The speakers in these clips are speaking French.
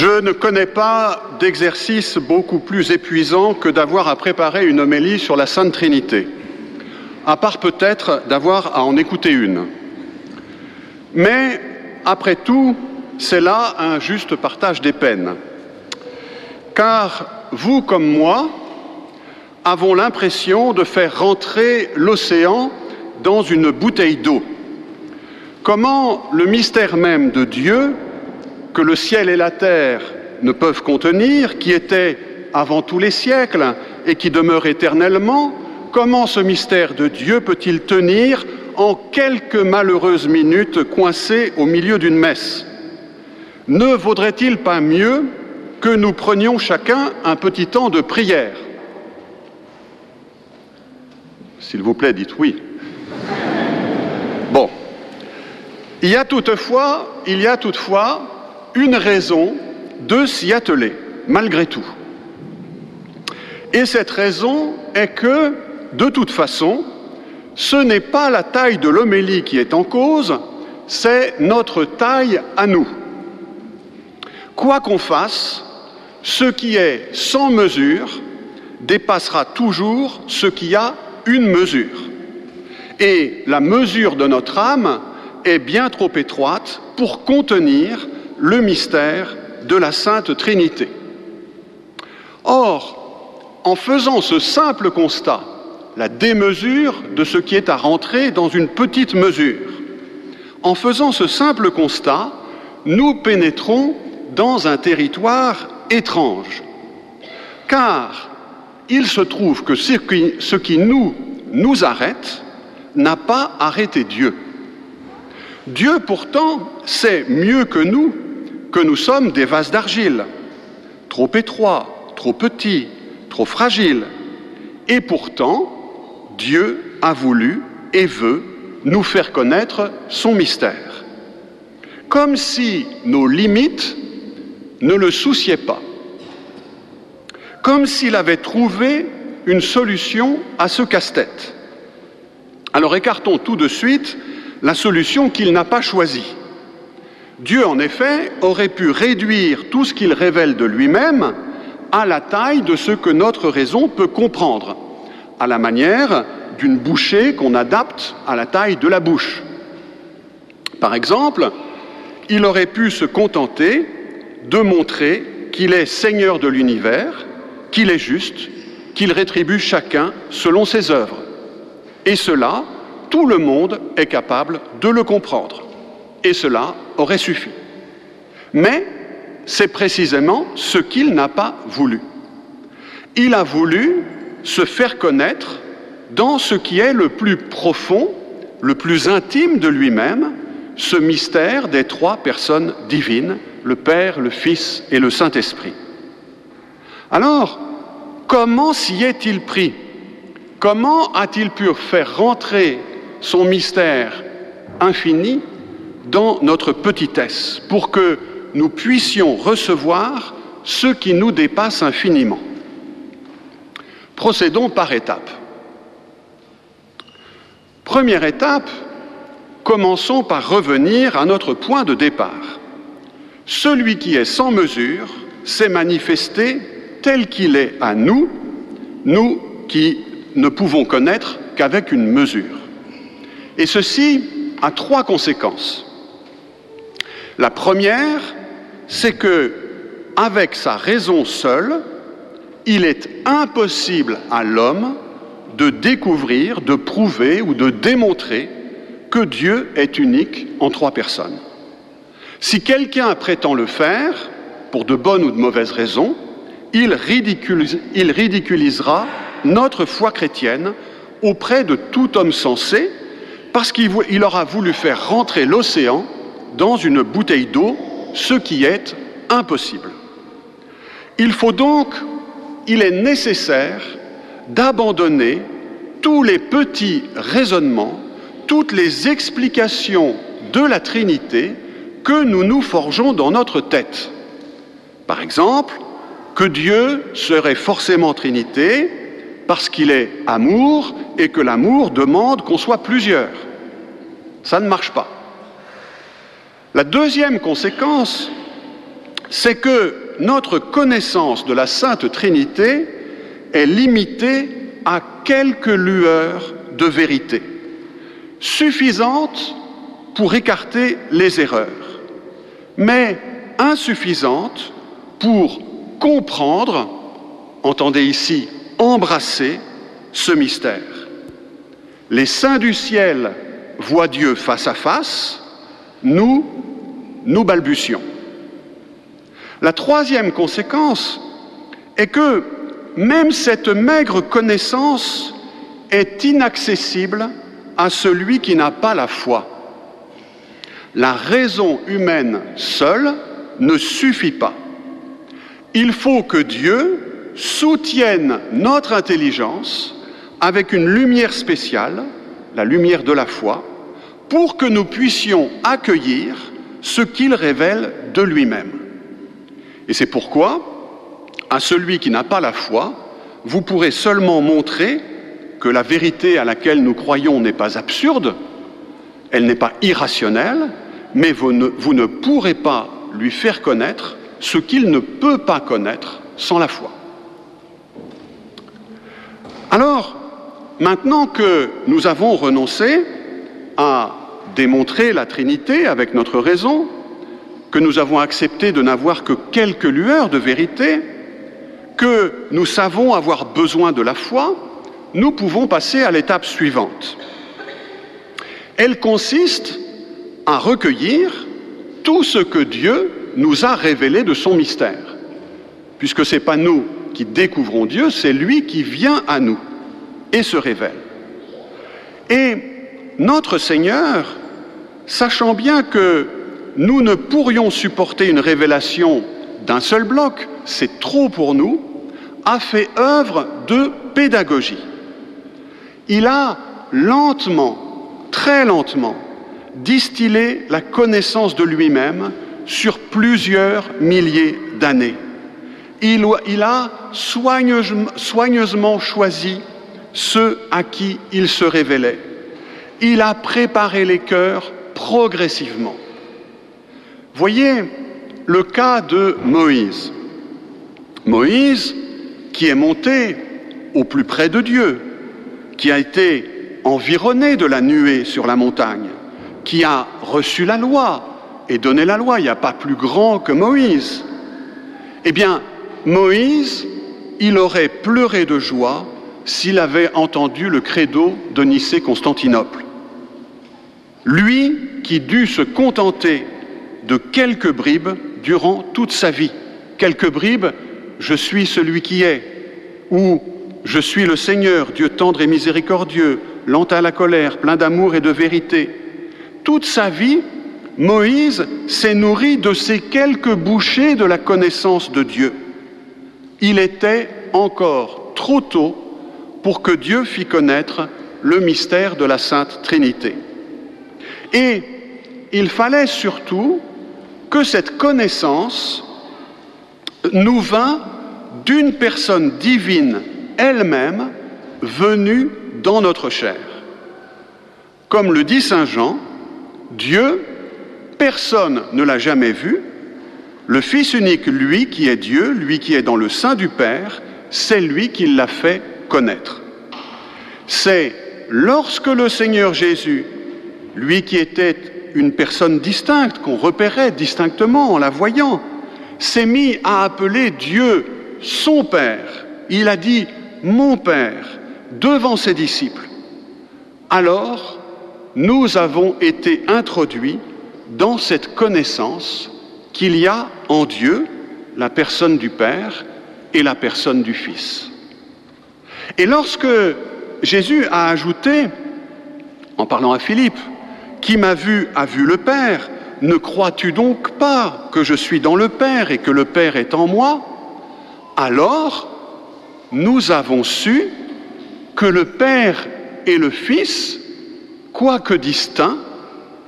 Je ne connais pas d'exercice beaucoup plus épuisant que d'avoir à préparer une homélie sur la Sainte Trinité, à part peut-être d'avoir à en écouter une. Mais, après tout, c'est là un juste partage des peines. Car vous comme moi avons l'impression de faire rentrer l'océan dans une bouteille d'eau. Comment le mystère même de Dieu, que le ciel et la terre ne peuvent contenir, qui était avant tous les siècles et qui demeure éternellement, comment ce mystère de Dieu peut-il tenir en quelques malheureuses minutes coincées au milieu d'une messe? Ne vaudrait-il pas mieux que nous prenions chacun un petit temps de prière? S'il vous plaît, dites oui. Bon. Il y a toutefois, il y a toutefois une raison de s'y atteler, malgré tout. Et cette raison est que, de toute façon, ce n'est pas la taille de l'homélie qui est en cause, c'est notre taille à nous. Quoi qu'on fasse, ce qui est sans mesure dépassera toujours ce qui a une mesure. Et la mesure de notre âme est bien trop étroite pour contenir le mystère de la Sainte Trinité. Or, en faisant ce simple constat, la démesure de ce qui est à rentrer dans une petite mesure, en faisant ce simple constat, nous pénétrons dans un territoire étrange. Car il se trouve que ce qui, nous arrête n'a pas arrêté Dieu. Dieu pourtant sait mieux que nous que nous sommes des vases d'argile, trop étroits, trop petits, trop fragiles. Et pourtant, Dieu a voulu et veut nous faire connaître son mystère. Comme si nos limites ne le souciaient pas comme s'il avait trouvé une solution à ce casse-tête. Alors écartons tout de suite la solution qu'il n'a pas choisie. Dieu, en effet, aurait pu réduire tout ce qu'il révèle de lui-même à la taille de ce que notre raison peut comprendre, à la manière d'une bouchée qu'on adapte à la taille de la bouche. Par exemple, il aurait pu se contenter de montrer qu'il est Seigneur de l'univers qu'il est juste, qu'il rétribue chacun selon ses œuvres. Et cela, tout le monde est capable de le comprendre. Et cela aurait suffi. Mais c'est précisément ce qu'il n'a pas voulu. Il a voulu se faire connaître dans ce qui est le plus profond, le plus intime de lui-même, ce mystère des trois personnes divines, le Père, le Fils et le Saint-Esprit. Alors, comment s'y est-il pris? Comment a-t-il pu faire rentrer son mystère infini dans notre petitesse pour que nous puissions recevoir ce qui nous dépasse infiniment Procédons par étapes. Première étape, commençons par revenir à notre point de départ. Celui qui est sans mesure s'est manifesté tel qu'il est à nous, nous qui ne pouvons connaître qu'avec une mesure. Et ceci a trois conséquences. La première, c'est que, avec sa raison seule, il est impossible à l'homme de découvrir, de prouver ou de démontrer que Dieu est unique en trois personnes. Si quelqu'un prétend le faire, pour de bonnes ou de mauvaises raisons, il, ridiculisera notre foi chrétienne auprès de tout homme sensé parce qu'il aura voulu faire rentrer l'océan dans une bouteille d'eau, ce qui est impossible. Il faut donc, il est nécessaire d'abandonner tous les petits raisonnements, toutes les explications de la Trinité que nous nous forgeons dans notre tête. Par exemple, que Dieu serait forcément Trinité parce qu'il est amour et que l'amour demande qu'on soit plusieurs. Ça ne marche pas. La deuxième conséquence, c'est que notre connaissance de la Sainte Trinité est limitée à quelques lueurs de vérité, suffisantes pour écarter les erreurs, mais insuffisantes pour comprendre, entendez ici, embrasser ce mystère. Les saints du ciel voient Dieu face à face, nous, nous balbutions. La troisième conséquence est que même cette maigre connaissance est inaccessible à celui qui n'a pas la foi. La raison humaine seule ne suffit pas. Il faut que Dieu soutienne notre intelligence avec une lumière spéciale, la lumière de la foi, pour que nous puissions accueillir ce qu'il révèle de lui-même. Et c'est pourquoi, à celui qui n'a pas la foi, vous pourrez seulement montrer que la vérité à laquelle nous croyons n'est pas absurde, elle n'est pas irrationnelle, mais vous ne, vous ne pourrez pas lui faire connaître ce qu'il ne peut pas connaître sans la foi. Alors, maintenant que nous avons renoncé à démontrer la Trinité avec notre raison, que nous avons accepté de n'avoir que quelques lueurs de vérité, que nous savons avoir besoin de la foi, nous pouvons passer à l'étape suivante. Elle consiste à recueillir tout ce que Dieu nous a révélé de son mystère. Puisque ce n'est pas nous qui découvrons Dieu, c'est lui qui vient à nous et se révèle. Et notre Seigneur, sachant bien que nous ne pourrions supporter une révélation d'un seul bloc, c'est trop pour nous, a fait œuvre de pédagogie. Il a lentement, très lentement, distillé la connaissance de lui-même sur plusieurs milliers d'années. Il, a soigneusement choisi ceux à qui il se révélait. Il a préparé les cœurs progressivement. Voyez le cas de Moïse. Moïse, qui est monté au plus près de Dieu, qui a été environné de la nuée sur la montagne, qui a reçu la loi et donné la loi. Il n'y a pas plus grand que Moïse. Eh bien, Moïse, il aurait pleuré de joie s'il avait entendu le credo de Nicée-Constantinople. Lui qui dut se contenter de quelques bribes durant toute sa vie. Quelques bribes, je suis celui qui est, ou je suis le Seigneur, Dieu tendre et miséricordieux, lent à la colère, plein d'amour et de vérité. Toute sa vie, Moïse s'est nourri de ces quelques bouchées de la connaissance de Dieu. Il était encore trop tôt pour que Dieu fît connaître le mystère de la Sainte Trinité. Et il fallait surtout que cette connaissance nous vint d'une personne divine elle-même venue dans notre chair. Comme le dit Saint Jean, Dieu, personne ne l'a jamais vu, le Fils unique, lui qui est Dieu, lui qui est dans le sein du Père, c'est lui qui l'a fait connaître. C'est lorsque le Seigneur Jésus, lui qui était une personne distincte, qu'on repérait distinctement en la voyant, s'est mis à appeler Dieu son Père. Il a dit mon Père devant ses disciples. Alors, nous avons été introduits dans cette connaissance qu'il y a en Dieu la personne du Père et la personne du Fils. Et lorsque Jésus a ajouté, en parlant à Philippe, Qui m'a vu a vu le Père, ne crois-tu donc pas que je suis dans le Père et que le Père est en moi? Alors, nous avons su que le Père et le Fils, quoique distincts,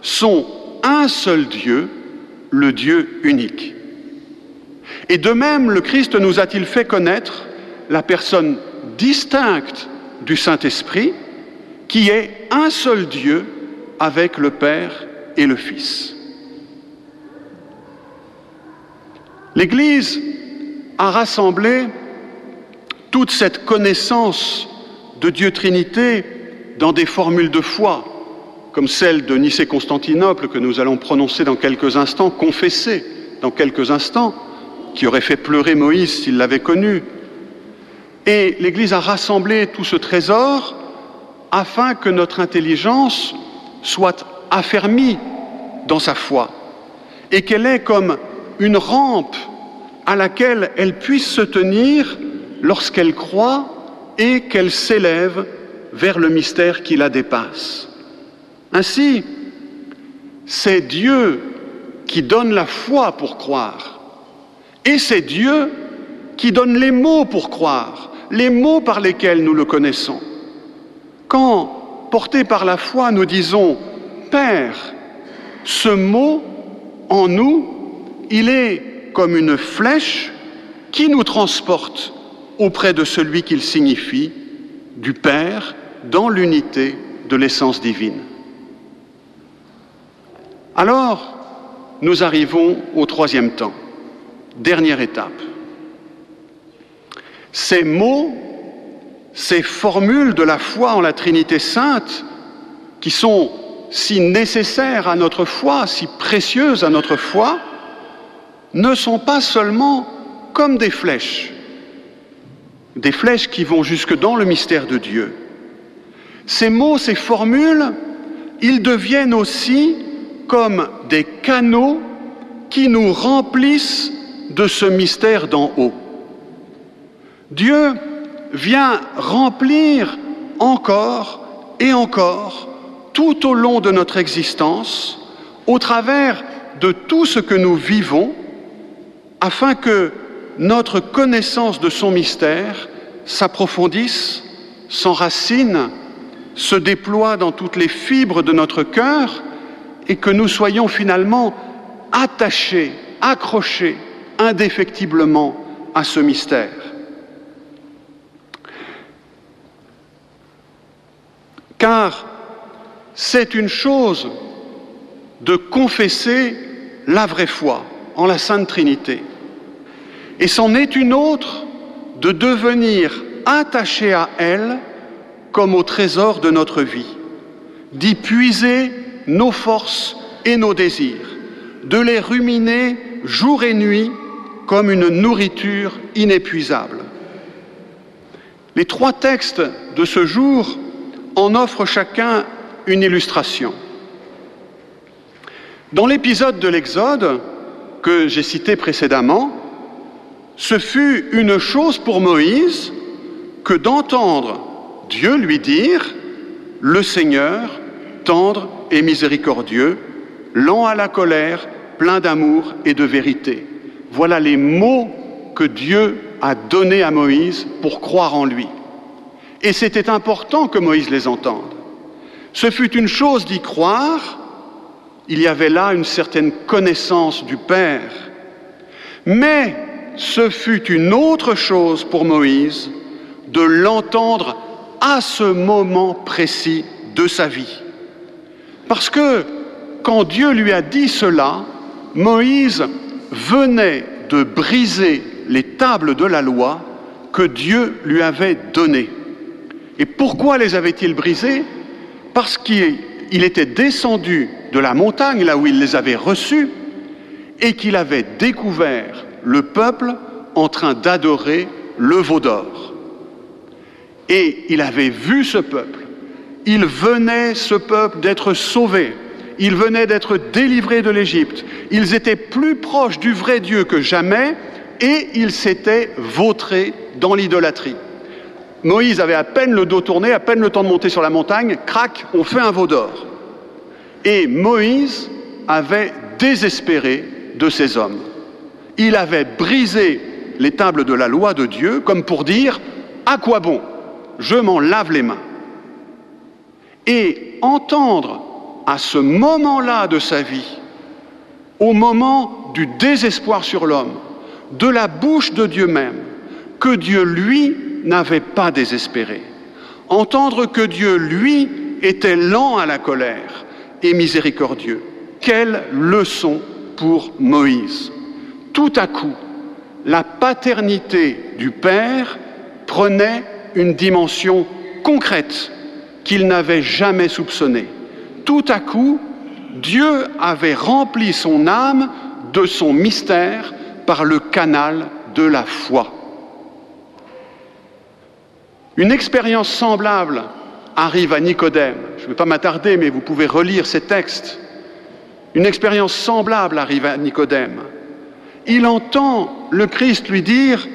sont un seul Dieu, le Dieu unique. Et de même, le Christ nous a-t-il fait connaître la personne distincte du Saint-Esprit, qui est un seul Dieu avec le Père et le Fils. L'Église a rassemblé toute cette connaissance de Dieu Trinité dans des formules de foi, comme celle de Nicée-Constantinople que nous allons prononcer dans quelques instants, confesser dans quelques instants, qui aurait fait pleurer Moïse s'il l'avait connu. Et l'Église a rassemblé tout ce trésor afin que notre intelligence soit affermie dans sa foi et qu'elle ait comme une rampe à laquelle elle puisse se tenir lorsqu'elle croit et qu'elle s'élève vers le mystère qui la dépasse. Ainsi, c'est Dieu qui donne la foi pour croire. Et c'est Dieu qui donne les mots pour croire, les mots par lesquels nous le connaissons. Quand, portés par la foi, nous disons Père, ce mot en nous, il est comme une flèche qui nous transporte auprès de celui qu'il signifie, du Père, dans l'unité de l'essence divine. Alors, nous arrivons au troisième temps, dernière étape. Ces mots, ces formules de la foi en la Trinité sainte, qui sont si nécessaires à notre foi, si précieuses à notre foi, ne sont pas seulement comme des flèches, des flèches qui vont jusque dans le mystère de Dieu. Ces mots, ces formules, ils deviennent aussi comme des canaux qui nous remplissent de ce mystère d'en haut. Dieu vient remplir encore et encore tout au long de notre existence, au travers de tout ce que nous vivons, afin que notre connaissance de son mystère s'approfondisse, s'enracine, se déploie dans toutes les fibres de notre cœur et que nous soyons finalement attachés, accrochés indéfectiblement à ce mystère. Car c'est une chose de confesser la vraie foi en la Sainte Trinité. Et c'en est une autre de devenir attaché à elle comme au trésor de notre vie, d'y puiser nos forces et nos désirs, de les ruminer jour et nuit comme une nourriture inépuisable. Les trois textes de ce jour en offrent chacun une illustration. Dans l'épisode de l'Exode que j'ai cité précédemment, ce fut une chose pour Moïse que d'entendre Dieu lui dire, le Seigneur, tendre et miséricordieux, lent à la colère, plein d'amour et de vérité. Voilà les mots que Dieu a donnés à Moïse pour croire en lui. Et c'était important que Moïse les entende. Ce fut une chose d'y croire, il y avait là une certaine connaissance du Père, mais ce fut une autre chose pour Moïse de l'entendre à ce moment précis de sa vie. Parce que quand Dieu lui a dit cela, Moïse venait de briser les tables de la loi que Dieu lui avait données. Et pourquoi les avait-il brisées Parce qu'il était descendu de la montagne, là où il les avait reçues, et qu'il avait découvert le peuple en train d'adorer le veau d'or. Et il avait vu ce peuple il venait, ce peuple, d'être sauvé. Il venait d'être délivré de l'Égypte. Ils étaient plus proches du vrai Dieu que jamais et ils s'étaient vautrés dans l'idolâtrie. Moïse avait à peine le dos tourné, à peine le temps de monter sur la montagne, crac, on fait un veau d'or. Et Moïse avait désespéré de ces hommes. Il avait brisé les tables de la loi de Dieu comme pour dire, à quoi bon Je m'en lave les mains et entendre à ce moment-là de sa vie, au moment du désespoir sur l'homme, de la bouche de Dieu même, que Dieu, lui, n'avait pas désespéré. Entendre que Dieu, lui, était lent à la colère et miséricordieux. Quelle leçon pour Moïse. Tout à coup, la paternité du Père prenait une dimension concrète qu'il n'avait jamais soupçonnée. Tout à coup, Dieu avait rempli son âme de son mystère par le canal de la foi. Une expérience semblable arrive à Nicodème. Je ne vais pas m'attarder, mais vous pouvez relire ces textes. Une expérience semblable arrive à Nicodème. Il entend le Christ lui dire,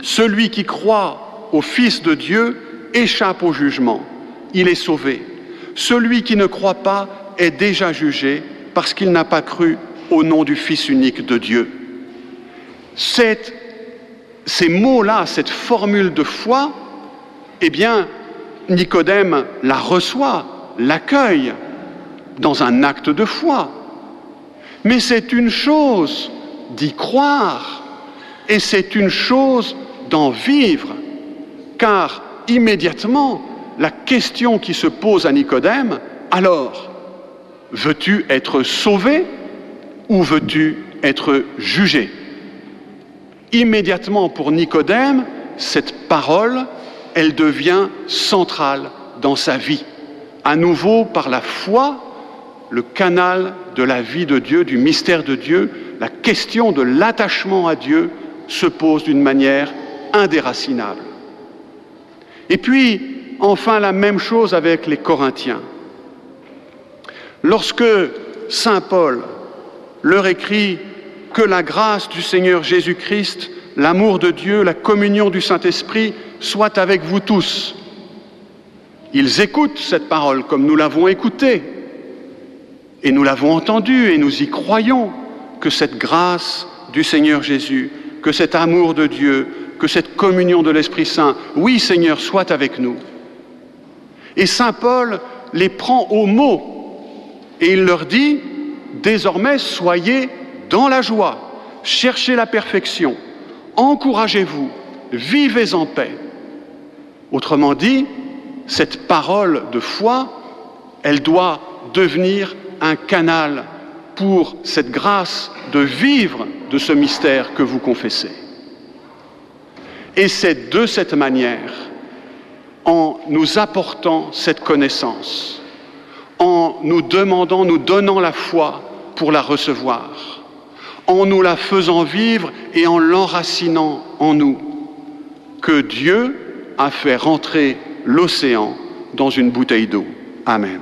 Celui qui croit au Fils de Dieu échappe au jugement, il est sauvé. Celui qui ne croit pas est déjà jugé parce qu'il n'a pas cru au nom du Fils unique de Dieu. ces mots-là, cette formule de foi, eh bien, Nicodème la reçoit, l'accueille dans un acte de foi. Mais c'est une chose d'y croire et c'est une chose d'en vivre, car immédiatement, la question qui se pose à Nicodème, alors, veux-tu être sauvé ou veux-tu être jugé? Immédiatement pour Nicodème, cette parole, elle devient centrale dans sa vie. À nouveau, par la foi, le canal de la vie de Dieu, du mystère de Dieu, la question de l'attachement à Dieu se pose d'une manière indéracinable. Et puis, enfin, la même chose avec les Corinthiens. Lorsque Saint Paul leur écrit que la grâce du Seigneur Jésus-Christ, l'amour de Dieu, la communion du Saint-Esprit soit avec vous tous. Ils écoutent cette parole comme nous l'avons écoutée et nous l'avons entendue et nous y croyons que cette grâce du Seigneur Jésus, que cet amour de Dieu, que cette communion de l'Esprit Saint, oui Seigneur, soit avec nous. Et Saint Paul les prend au mot et il leur dit, désormais soyez dans la joie, cherchez la perfection, encouragez-vous, vivez en paix. Autrement dit, cette parole de foi, elle doit devenir un canal pour cette grâce de vivre de ce mystère que vous confessez. Et c'est de cette manière, en nous apportant cette connaissance, en nous demandant, nous donnant la foi pour la recevoir, en nous la faisant vivre et en l'enracinant en nous, que Dieu a fait rentrer l'océan dans une bouteille d'eau. Amen.